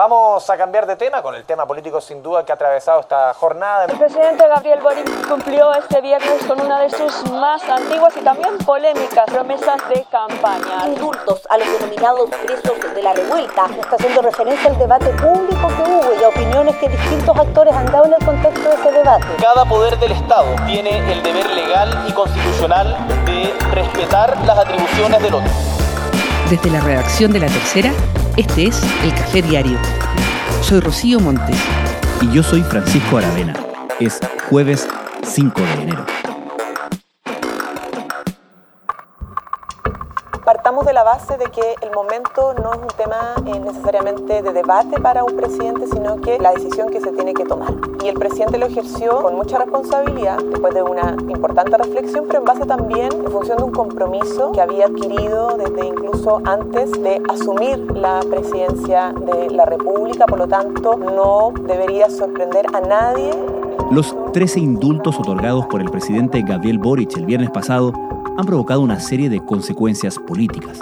Vamos a cambiar de tema con el tema político sin duda que ha atravesado esta jornada. El presidente Gabriel Boric cumplió este viernes con una de sus más antiguas y también polémicas promesas de campaña. Indultos a los denominados presos de la revuelta. Está haciendo referencia al debate público que hubo y a opiniones que distintos actores han dado en el contexto de ese debate. Cada poder del Estado tiene el deber legal y constitucional de respetar las atribuciones del otro. Desde la redacción de La Tercera, este es El Café Diario. Soy Rocío Montes. Y yo soy Francisco Aravena. Es jueves 5 de enero. Partamos de la base de que el momento no es un tema eh, necesariamente de debate para un presidente, sino que la decisión que se tiene que tomar. Y el presidente lo ejerció con mucha responsabilidad, después de una importante reflexión, pero en base también en función de un compromiso que había adquirido desde incluso antes de asumir la presidencia de la República. Por lo tanto, no debería sorprender a nadie. Los 13 indultos otorgados por el presidente Gabriel Boric el viernes pasado han provocado una serie de consecuencias políticas.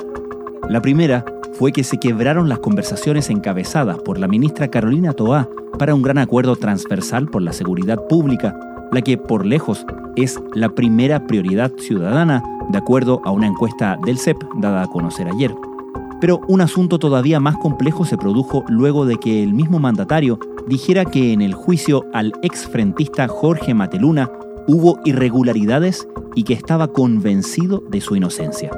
La primera fue que se quebraron las conversaciones encabezadas por la ministra Carolina Toá para un gran acuerdo transversal por la seguridad pública, la que por lejos es la primera prioridad ciudadana, de acuerdo a una encuesta del CEP dada a conocer ayer. Pero un asunto todavía más complejo se produjo luego de que el mismo mandatario dijera que en el juicio al exfrentista Jorge Mateluna hubo irregularidades y que estaba convencido de su inocencia.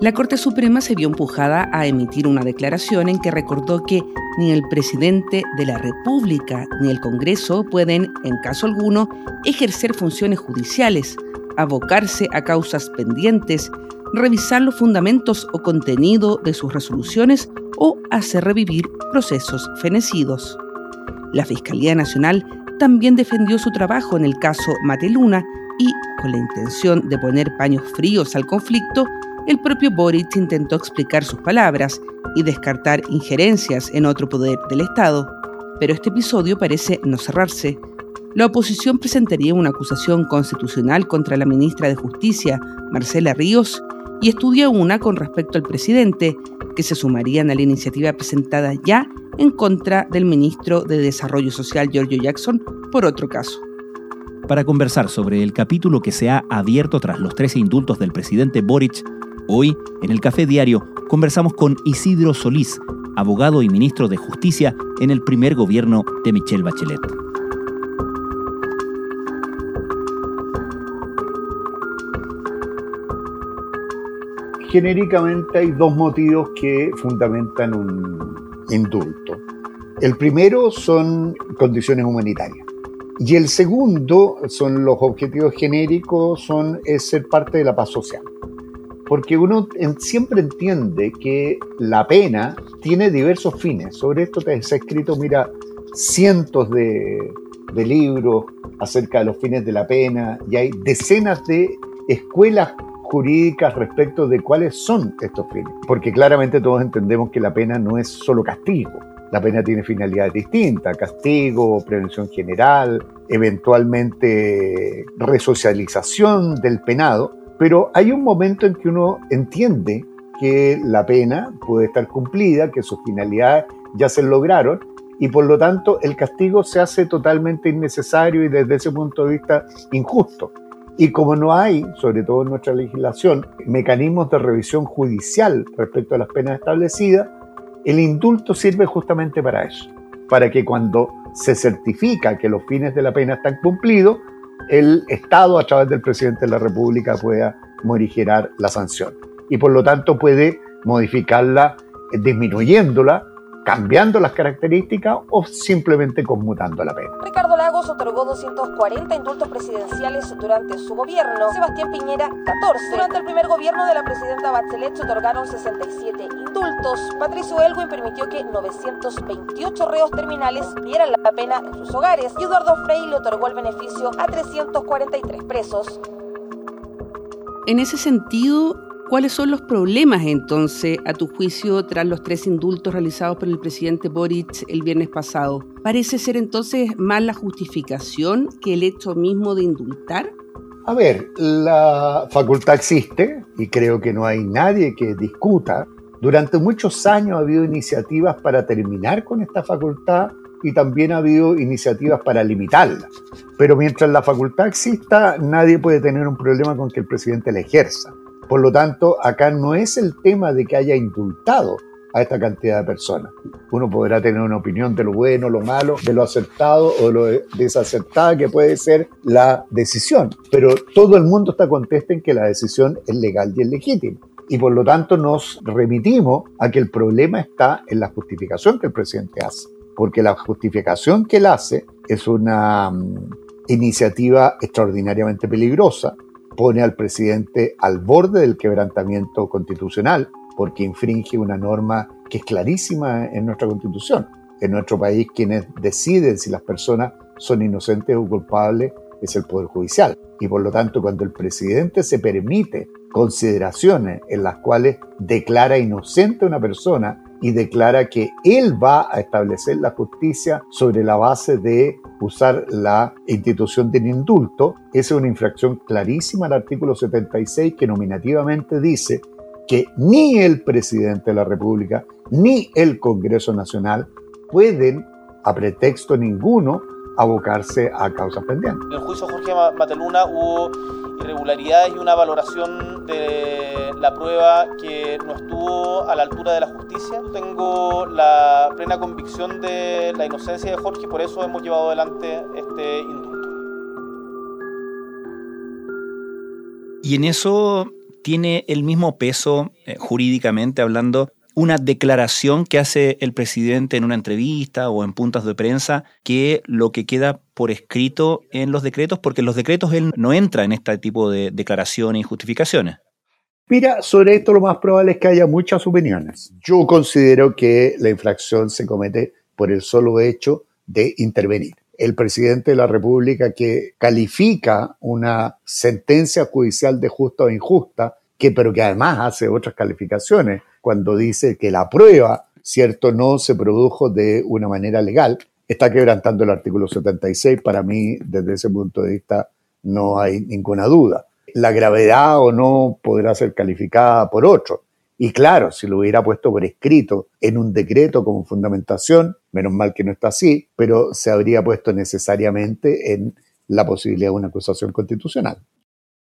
La Corte Suprema se vio empujada a emitir una declaración en que recordó que ni el presidente de la República ni el Congreso pueden, en caso alguno, ejercer funciones judiciales, abocarse a causas pendientes, revisar los fundamentos o contenido de sus resoluciones o hacer revivir procesos fenecidos. La Fiscalía Nacional también defendió su trabajo en el caso Mateluna y, con la intención de poner paños fríos al conflicto, el propio Boric intentó explicar sus palabras y descartar injerencias en otro poder del Estado. Pero este episodio parece no cerrarse. La oposición presentaría una acusación constitucional contra la ministra de Justicia, Marcela Ríos, y estudia una con respecto al presidente, que se sumarían a la iniciativa presentada ya en contra del ministro de Desarrollo Social Giorgio Jackson por otro caso. Para conversar sobre el capítulo que se ha abierto tras los tres indultos del presidente Boric, hoy en el Café Diario conversamos con Isidro Solís, abogado y ministro de Justicia en el primer gobierno de Michelle Bachelet. Genéricamente hay dos motivos que fundamentan un indulto. El primero son condiciones humanitarias. Y el segundo son los objetivos genéricos, son es ser parte de la paz social. Porque uno siempre entiende que la pena tiene diversos fines. Sobre esto te has escrito, mira, cientos de libros acerca de los fines de la pena y hay decenas de escuelas jurídicas respecto de cuáles son estos fines. Porque claramente todos entendemos que la pena no es solo castigo. La pena tiene finalidades distintas, castigo, prevención general, eventualmente resocialización del penado, pero hay un momento en que uno entiende que la pena puede estar cumplida, que sus finalidades ya se lograron y por lo tanto el castigo se hace totalmente innecesario y desde ese punto de vista injusto. Y como no hay, sobre todo en nuestra legislación, mecanismos de revisión judicial respecto a las penas establecidas, el indulto sirve justamente para eso, para que cuando se certifica que los fines de la pena están cumplidos, el Estado a través del presidente de la República pueda morigerar la sanción y por lo tanto puede modificarla disminuyéndola cambiando las características o simplemente conmutando la pena. Ricardo Otorgó 240 indultos presidenciales durante su gobierno, Sebastián Piñera 14. Durante el primer gobierno de la presidenta Bachelet se otorgaron 67 indultos. Patricio Elwin permitió que 928 reos terminales dieran la pena en sus hogares y Eduardo Frei le otorgó el beneficio a 343 presos. En ese sentido, ¿Cuáles son los problemas entonces, a tu juicio, tras los tres indultos realizados por el presidente Boric el viernes pasado? ¿Parece ser entonces más la justificación que el hecho mismo de indultar? A ver, la facultad existe y creo que no hay nadie que discuta Durante muchos años ha habido iniciativas para terminar con esta facultad y también ha habido iniciativas para limitarla. Pero mientras la facultad exista, nadie puede tener un problema con que el presidente la ejerza. Por lo tanto, acá no es el tema de que haya indultado a esta cantidad de personas. Uno podrá tener una opinión de lo bueno, lo malo, de lo acertado o de lo desacertado que puede ser la decisión, pero todo el mundo está contento en que la decisión es legal y es legítima. Y por lo tanto nos remitimos a que el problema está en la justificación que el presidente hace, porque la justificación que él hace es una mm, iniciativa extraordinariamente peligrosa, pone al presidente al borde del quebrantamiento constitucional, porque infringe una norma que es clarísima en nuestra constitución. En nuestro país quienes deciden si las personas son inocentes o culpables es el Poder Judicial. Y por lo tanto, cuando el presidente se permite consideraciones en las cuales declara inocente a una persona y declara que él va a establecer la justicia sobre la base de usar la institución del indulto, esa es una infracción clarísima al artículo 76 que nominativamente dice que ni el presidente de la República ni el Congreso Nacional pueden, a pretexto ninguno, abocarse a causas pendientes. En el juicio Jorge Mateluna hubo irregularidades y una valoración de la prueba que no estuvo a la altura de la justicia. Tengo la plena convicción de la inocencia de Jorge y por eso hemos llevado adelante este indulto. Y en eso tiene el mismo peso eh, jurídicamente hablando una declaración que hace el presidente en una entrevista o en puntas de prensa que lo que queda por escrito en los decretos, porque en los decretos él no entra en este tipo de declaraciones y justificaciones. Mira, sobre esto lo más probable es que haya muchas opiniones. Yo considero que la infracción se comete por el solo hecho de intervenir. El presidente de la República que califica una sentencia judicial de justa o injusta, que, pero que además hace otras calificaciones, cuando dice que la prueba, cierto, no se produjo de una manera legal, está quebrantando el artículo 76. Para mí, desde ese punto de vista, no hay ninguna duda. La gravedad o no podrá ser calificada por otro. Y claro, si lo hubiera puesto por escrito en un decreto como fundamentación, menos mal que no está así, pero se habría puesto necesariamente en la posibilidad de una acusación constitucional.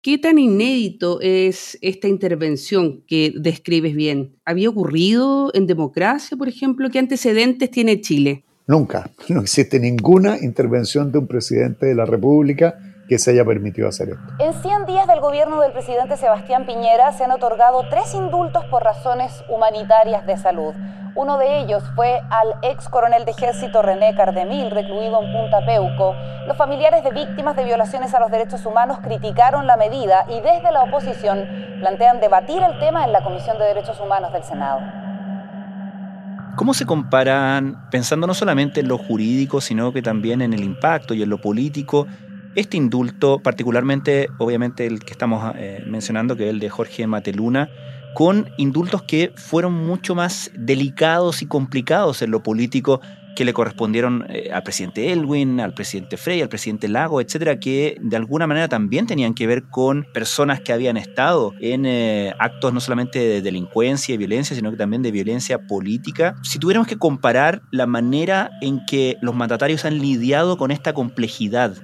¿Qué tan inédito es esta intervención que describes bien? ¿Había ocurrido en democracia, por ejemplo? ¿Qué antecedentes tiene Chile? Nunca. No existe ninguna intervención de un presidente de la República que se haya permitido hacer esto. En 100 días del gobierno del presidente Sebastián Piñera se han otorgado tres indultos por razones humanitarias de salud. Uno de ellos fue al ex coronel de ejército René Cardemil, recluido en Punta Peuco. Los familiares de víctimas de violaciones a los derechos humanos criticaron la medida y desde la oposición plantean debatir el tema en la Comisión de Derechos Humanos del Senado. ¿Cómo se comparan, pensando no solamente en lo jurídico, sino que también en el impacto y en lo político, este indulto, particularmente, obviamente, el que estamos eh, mencionando, que es el de Jorge Mateluna, con indultos que fueron mucho más delicados y complicados en lo político que le correspondieron eh, al presidente Elwin, al presidente Frey, al presidente Lago, etcétera, que de alguna manera también tenían que ver con personas que habían estado en eh, actos no solamente de delincuencia y violencia, sino que también de violencia política. Si tuviéramos que comparar la manera en que los mandatarios han lidiado con esta complejidad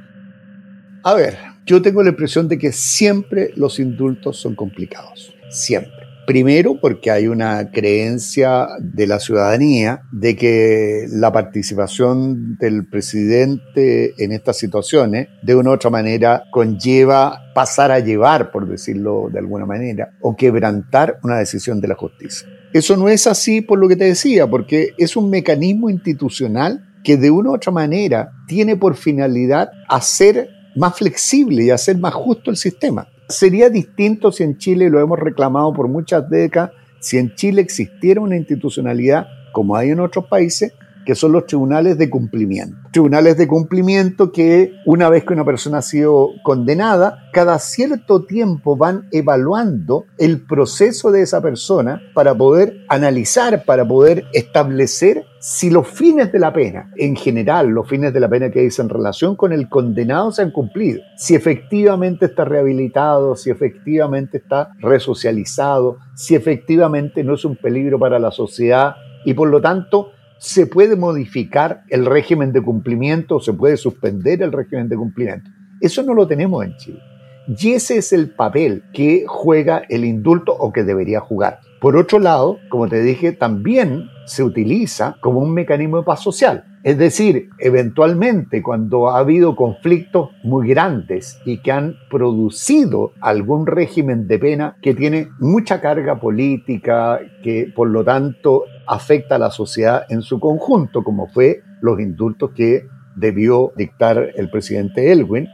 a ver, yo tengo la impresión de que siempre los indultos son complicados, siempre. Primero porque hay una creencia de la ciudadanía de que la participación del presidente en estas situaciones de una u otra manera conlleva pasar a llevar, por decirlo de alguna manera, o quebrantar una decisión de la justicia. Eso no es así por lo que te decía, porque es un mecanismo institucional que de una u otra manera tiene por finalidad hacer más flexible y hacer más justo el sistema. Sería distinto si en Chile, lo hemos reclamado por muchas décadas, si en Chile existiera una institucionalidad como hay en otros países, que son los tribunales de cumplimiento. Tribunales de cumplimiento que una vez que una persona ha sido condenada, cada cierto tiempo van evaluando el proceso de esa persona para poder analizar, para poder establecer si los fines de la pena, en general los fines de la pena que dicen en relación con el condenado se han cumplido, si efectivamente está rehabilitado, si efectivamente está resocializado, si efectivamente no es un peligro para la sociedad y por lo tanto se puede modificar el régimen de cumplimiento se puede suspender el régimen de cumplimiento. Eso no lo tenemos en Chile. Y ese es el papel que juega el indulto o que debería jugar. Por otro lado, como te dije, también se utiliza como un mecanismo de paz social. Es decir, eventualmente cuando ha habido conflictos muy grandes y que han producido algún régimen de pena que tiene mucha carga política, que por lo tanto afecta a la sociedad en su conjunto, como fue los indultos que debió dictar el presidente Elwin,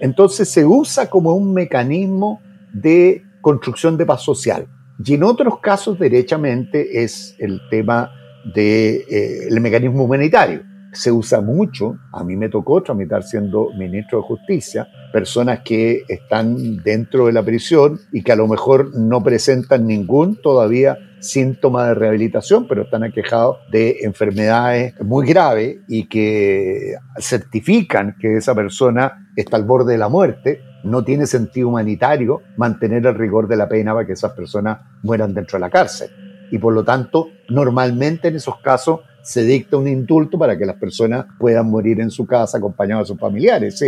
entonces se usa como un mecanismo de construcción de paz social. Y en otros casos, derechamente, es el tema del eh, mecanismo humanitario. Se usa mucho, a mí me tocó tramitar siendo ministro de Justicia, personas que están dentro de la prisión y que a lo mejor no presentan ningún todavía síntoma de rehabilitación, pero están aquejados de enfermedades muy graves y que certifican que esa persona está al borde de la muerte, no tiene sentido humanitario mantener el rigor de la pena para que esas personas mueran dentro de la cárcel. Y por lo tanto, normalmente en esos casos se dicta un indulto para que las personas puedan morir en su casa acompañados de sus familiares.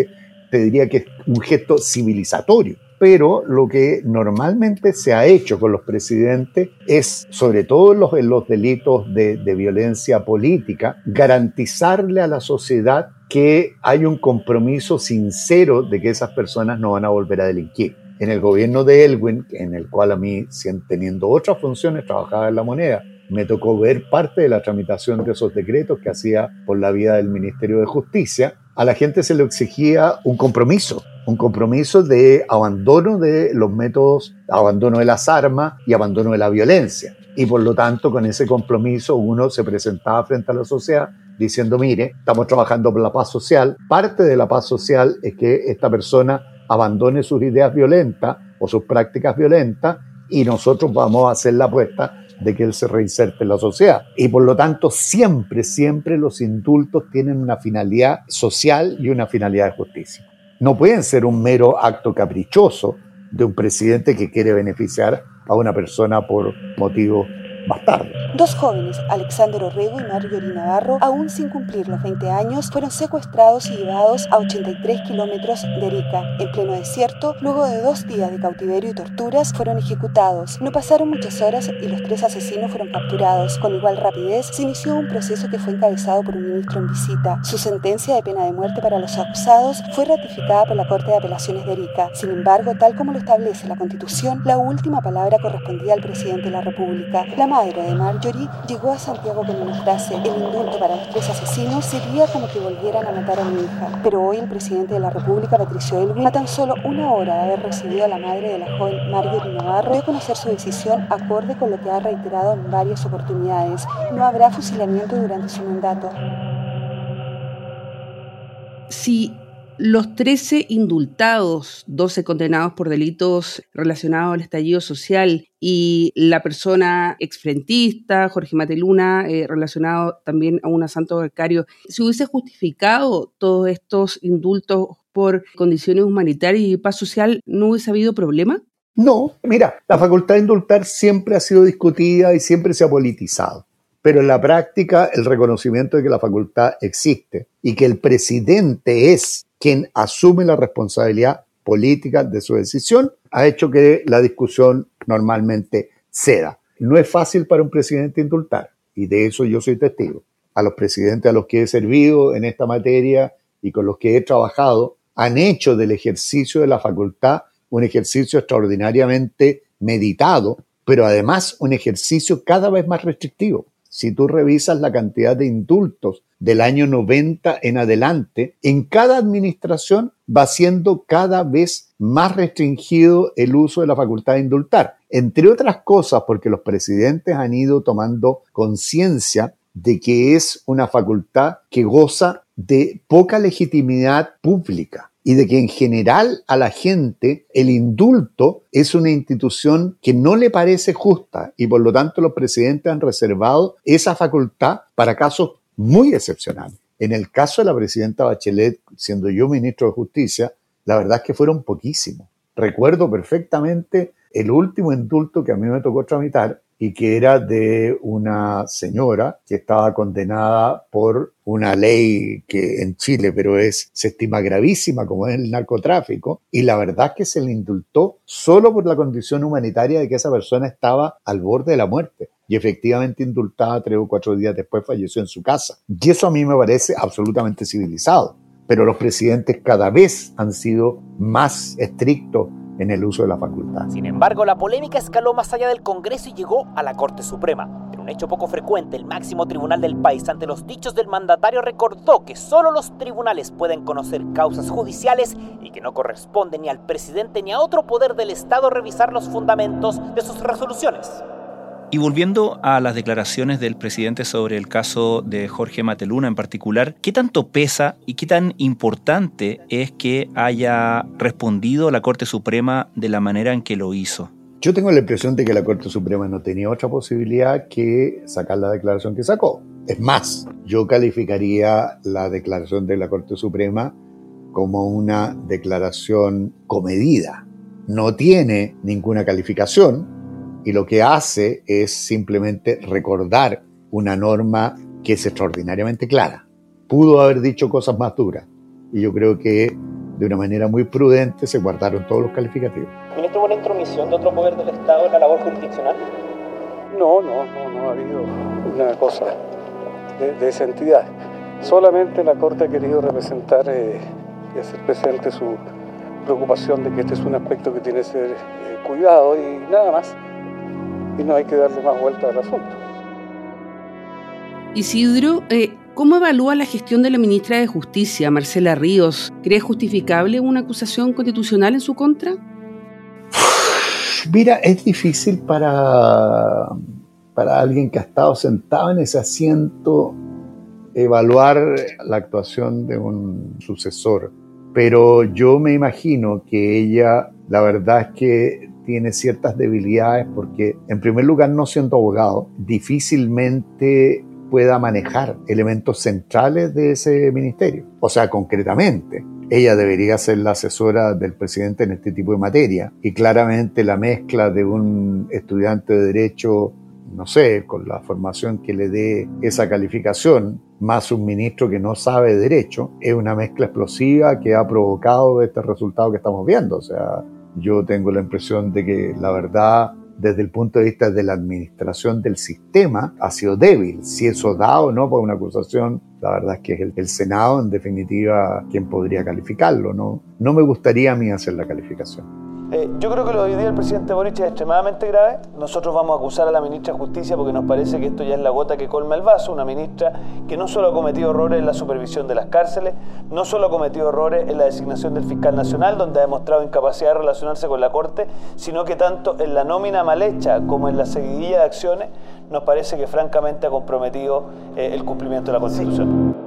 te diría que es un gesto civilizatorio pero lo que normalmente se ha hecho con los presidentes es, sobre todo en los, delitos de, de violencia política, garantizarle a la sociedad que hay un compromiso sincero de que esas personas no van a volver a delinquir. En el gobierno de Elwin, en el cual a mí, teniendo otras funciones, trabajaba en la moneda, me tocó ver parte de la tramitación de esos decretos que hacía por la vía del Ministerio de Justicia. A la gente se le exigía un compromiso, un compromiso de abandono de los métodos, abandono de las armas y abandono de la violencia. Y por lo tanto, con ese compromiso uno se presentaba frente a la sociedad diciendo, mire, estamos trabajando por la paz social. Parte de la paz social es que esta persona abandone sus ideas violentas o sus prácticas violentas y nosotros vamos a hacer la apuesta de que él se reinserte en la sociedad. Y por lo tanto, siempre, siempre los indultos tienen una finalidad social y una finalidad de justicia no pueden ser un mero acto caprichoso de un presidente que quiere beneficiar a una persona por motivos Dos jóvenes, Alexander Orrego y Marjorie Navarro, aún sin cumplir los 20 años, fueron secuestrados y llevados a 83 kilómetros de Arica. En pleno desierto, luego de dos días de cautiverio y torturas, fueron ejecutados. No pasaron muchas horas y los tres asesinos fueron capturados. Con igual rapidez, se inició un proceso que fue encabezado por un ministro en visita. Su sentencia de pena de muerte para los acusados fue ratificada por la Corte de Apelaciones de Arica. Sin embargo, tal como lo establece la Constitución, la última palabra correspondía al presidente de la República. Madre de Marjorie llegó a Santiago con una frase, el indulto para los tres asesinos sería como que volvieran a matar a mi hija. Pero hoy el presidente de la República, Patricio Elwin, a tan solo una hora de haber recibido a la madre de la joven Marjorie Navarro, dio conocer su decisión acorde con lo que ha reiterado en varias oportunidades. No habrá fusilamiento durante su mandato. Si los 13 indultados, 12 condenados por delitos relacionados al estallido social y la persona exfrentista, Jorge Mateluna, eh, relacionado también a un asanto becario, ¿se hubiese justificado todos estos indultos por condiciones humanitarias y paz social? ¿No hubiese habido problema? No, mira, la facultad de indultar siempre ha sido discutida y siempre se ha politizado pero en la práctica el reconocimiento de que la facultad existe y que el presidente es quien asume la responsabilidad política de su decisión, ha hecho que la discusión normalmente ceda. No es fácil para un presidente indultar, y de eso yo soy testigo. A los presidentes a los que he servido en esta materia y con los que he trabajado, han hecho del ejercicio de la facultad un ejercicio extraordinariamente meditado, pero además un ejercicio cada vez más restrictivo. Si tú revisas la cantidad de indultos del año 90 en adelante, en cada administración va siendo cada vez más restringido el uso de la facultad de indultar. Entre otras cosas, porque los presidentes han ido tomando conciencia de que es una facultad que goza de poca legitimidad pública y de que en general a la gente el indulto es una institución que no le parece justa y por lo tanto los presidentes han reservado esa facultad para casos muy excepcionales. En el caso de la presidenta Bachelet, siendo yo ministro de Justicia, la verdad es que fueron poquísimos. Recuerdo perfectamente el último indulto que a mí me tocó tramitar y que era de una señora que estaba condenada por una ley que en Chile, pero es, se estima gravísima como es el narcotráfico, y la verdad es que se le indultó solo por la condición humanitaria de que esa persona estaba al borde de la muerte. Y efectivamente indultada tres o cuatro días después falleció en su casa. Y eso a mí me parece absolutamente civilizado. Pero los presidentes cada vez han sido más estrictos en el uso de la facultad. Sin embargo, la polémica escaló más allá del Congreso y llegó a la Corte Suprema. En un hecho poco frecuente, el máximo tribunal del país, ante los dichos del mandatario, recordó que solo los tribunales pueden conocer causas judiciales y que no corresponde ni al presidente ni a otro poder del Estado revisar los fundamentos de sus resoluciones. Y volviendo a las declaraciones del presidente sobre el caso de Jorge Mateluna en particular, ¿qué tanto pesa y qué tan importante es que haya respondido la Corte Suprema de la manera en que lo hizo? Yo tengo la impresión de que la Corte Suprema no tenía otra posibilidad que sacar la declaración que sacó. Es más, yo calificaría la declaración de la Corte Suprema como una declaración comedida. No tiene ninguna calificación, y lo que hace es simplemente recordar una norma que es extraordinariamente clara. Pudo haber dicho cosas más duras y yo creo que de una manera muy prudente se guardaron todos los calificativos. ¿Ministro, hubo una intromisión de otro poder del Estado en la labor jurisdiccional? No, no, no, no ha habido una cosa de, de esa entidad. Solamente la Corte ha querido representar eh, y hacer presente su preocupación de que este es un aspecto que tiene que ser eh, cuidado y nada más y no hay que darle más vuelta al asunto. Isidro, eh, ¿cómo evalúa la gestión de la ministra de Justicia, Marcela Ríos? ¿Cree justificable una acusación constitucional en su contra? Mira, es difícil para, para alguien que ha estado sentado en ese asiento evaluar la actuación de un sucesor, pero yo me imagino que ella, la verdad es que tiene ciertas debilidades porque, en primer lugar, no siendo abogado, difícilmente pueda manejar elementos centrales de ese ministerio. O sea, concretamente, ella debería ser la asesora del presidente en este tipo de materia y claramente la mezcla de un estudiante de derecho, no sé, con la formación que le dé esa calificación, más un ministro que no sabe derecho, es una mezcla explosiva que ha provocado este resultado que estamos viendo. O sea, yo tengo la impresión de que la verdad desde el punto de vista de la administración del sistema ha sido débil. Si eso da o no por una acusación, la verdad es que es el, el, Senado en definitiva quien podría calificarlo. ¿no? no me gustaría a mí hacer la calificación. Eh, yo creo que lo de hoy día el presidente Boric es extremadamente grave. Nosotros vamos a acusar a la ministra de Justicia porque nos parece que esto ya es la gota que colma el vaso. Una ministra que no solo ha cometido errores en la supervisión de las cárceles, no solo ha cometido errores en la designación del fiscal nacional, donde ha demostrado incapacidad de relacionarse con la Corte, sino que tanto en la nómina mal hecha como en la seguidilla de acciones, nos parece que francamente ha comprometido eh, el cumplimiento de la Constitución.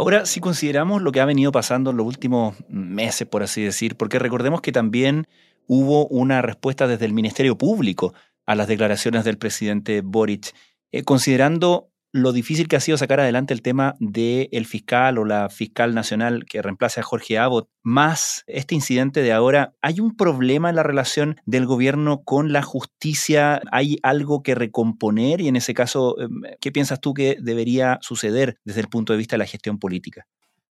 Ahora, si consideramos lo que ha venido pasando en los últimos meses, por así decir, porque recordemos que también hubo una respuesta desde el Ministerio Público a las declaraciones del presidente Boric, eh, considerando lo difícil que ha sido sacar adelante el tema del fiscal o la fiscal nacional que reemplace a Jorge Abbott, más este incidente de ahora, ¿hay un problema en la relación del gobierno con la justicia? ¿Hay algo que recomponer? Y en ese caso, em, ¿qué piensas tú que debería suceder desde el punto de vista de la gestión política?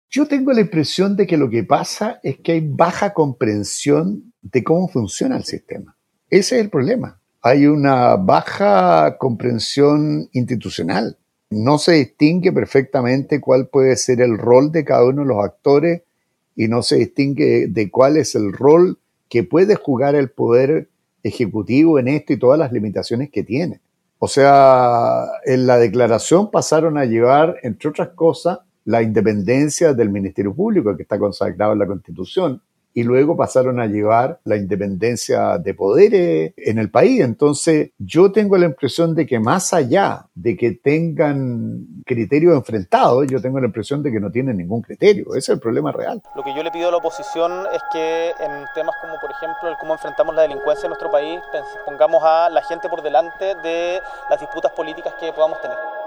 Yo tengo la impresión de que lo que pasa es que hay baja comprensión de cómo funciona el sistema. Ese es el problema. Hay una baja comprensión institucional no se distingue perfectamente cuál puede ser el rol de cada uno de los actores y no se distingue de cuál es el rol que puede jugar el poder ejecutivo en esto y todas las limitaciones que tiene. O sea, en la declaración pasaron a llevar, entre otras cosas, la independencia del Ministerio Público, que está consagrado en la Constitución, y luego pasaron a llevar la independencia de poderes en el país. Entonces, yo tengo la impresión de que más allá de que tengan criterios enfrentados, yo tengo la impresión de que no tienen ningún criterio. Ese es el problema real. Lo que yo le pido a la oposición es que en temas como, por ejemplo, el cómo enfrentamos la delincuencia en nuestro país, pongamos a la gente por delante de las disputas políticas que podamos tener.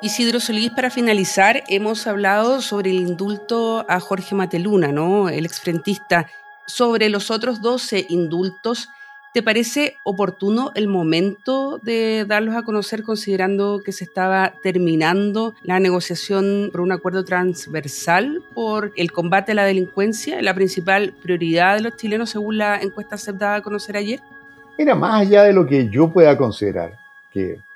Isidro Solís, para finalizar, hemos hablado sobre el indulto a Jorge Mateluna, ¿no? el exfrentista. Sobre los otros 12 indultos, ¿te parece oportuno el momento de darlos a conocer considerando que se estaba terminando la negociación por un acuerdo transversal por el combate a la delincuencia, la principal prioridad de los chilenos según la encuesta aceptada a conocer ayer? Mira, más allá de lo que yo pueda considerar,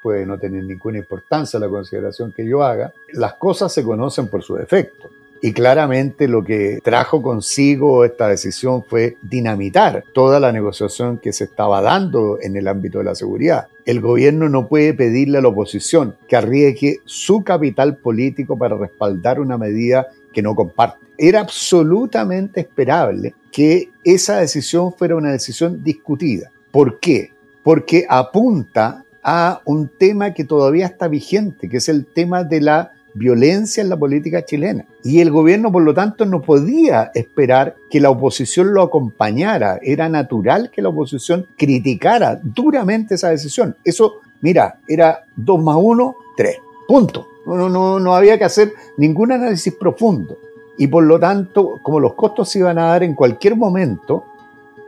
puede no tener ninguna importancia la consideración que yo haga, las cosas se conocen por su efecto. Y claramente lo que trajo consigo esta decisión fue dinamitar toda la negociación que se estaba dando en el ámbito de la seguridad. El gobierno no puede pedirle a la oposición que arriesgue su capital político para respaldar una medida que no comparte. Era absolutamente esperable que esa decisión fuera una decisión discutida. ¿Por qué? Porque apunta a un tema que todavía está vigente, que es el tema de la violencia en la política chilena. Y el gobierno, por lo tanto, no podía esperar que la oposición lo acompañara. Era natural que la oposición criticara duramente esa decisión. Eso, mira, era 2 más 1, 3. Punto. No, no, no había que hacer ningún análisis profundo. Y por lo tanto, como los costos se iban a dar en cualquier momento,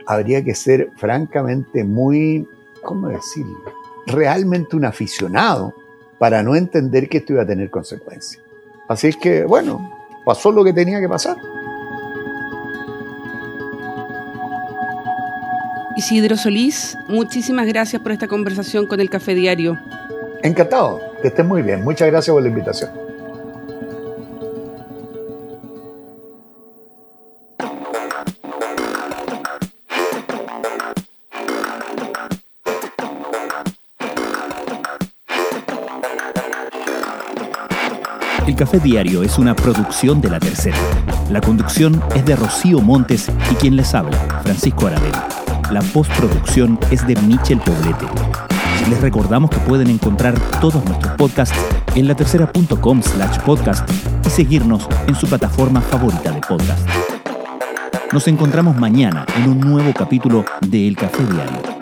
habría que ser francamente muy, ¿cómo decirlo? Realmente un aficionado para no entender que esto iba a tener consecuencias. Así es que, bueno, pasó lo que tenía que pasar. Isidro Solís, muchísimas gracias por esta conversación con el Café Diario. Encantado, que estés muy bien. Muchas gracias por la invitación. Café Diario es una producción de La Tercera. La conducción es de Rocío Montes y quien les habla, Francisco Aravena. La postproducción es de Michel Poblete. Les recordamos que pueden encontrar todos nuestros podcasts en latercera.com slash podcast y seguirnos en su plataforma favorita de podcast. Nos encontramos mañana en un nuevo capítulo de El Café Diario